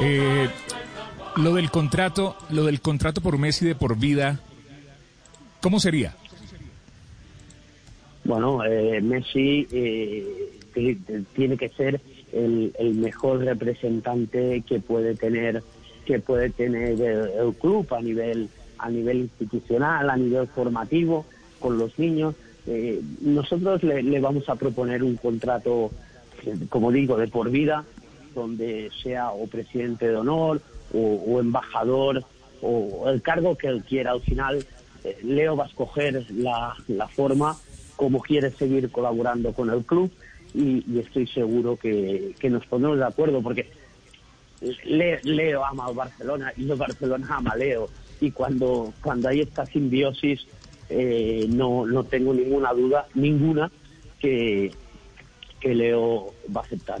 Eh, lo del contrato, lo del contrato por Messi de por vida, ¿cómo sería? Bueno, eh, Messi eh, tiene que ser el, el, mejor representante que puede tener que puede tener el, el, club a nivel a nivel institucional, a nivel formativo con los niños. Eh, nosotros le, le, vamos a proponer un contrato, como digo, de por vida, donde sea o presidente de honor o, embajador o el cargo que él quiera. Al final, eh, Leo va a escoger la, la forma como quiere seguir colaborando con el club y, estoy seguro que, que, nos pondremos de acuerdo porque Le, Leo ama al Barcelona y el Barcelona ama a Leo y cuando, cuando hay esta simbiosis eh, no, no tengo ninguna duda, ninguna, que, que Leo va a aceptar.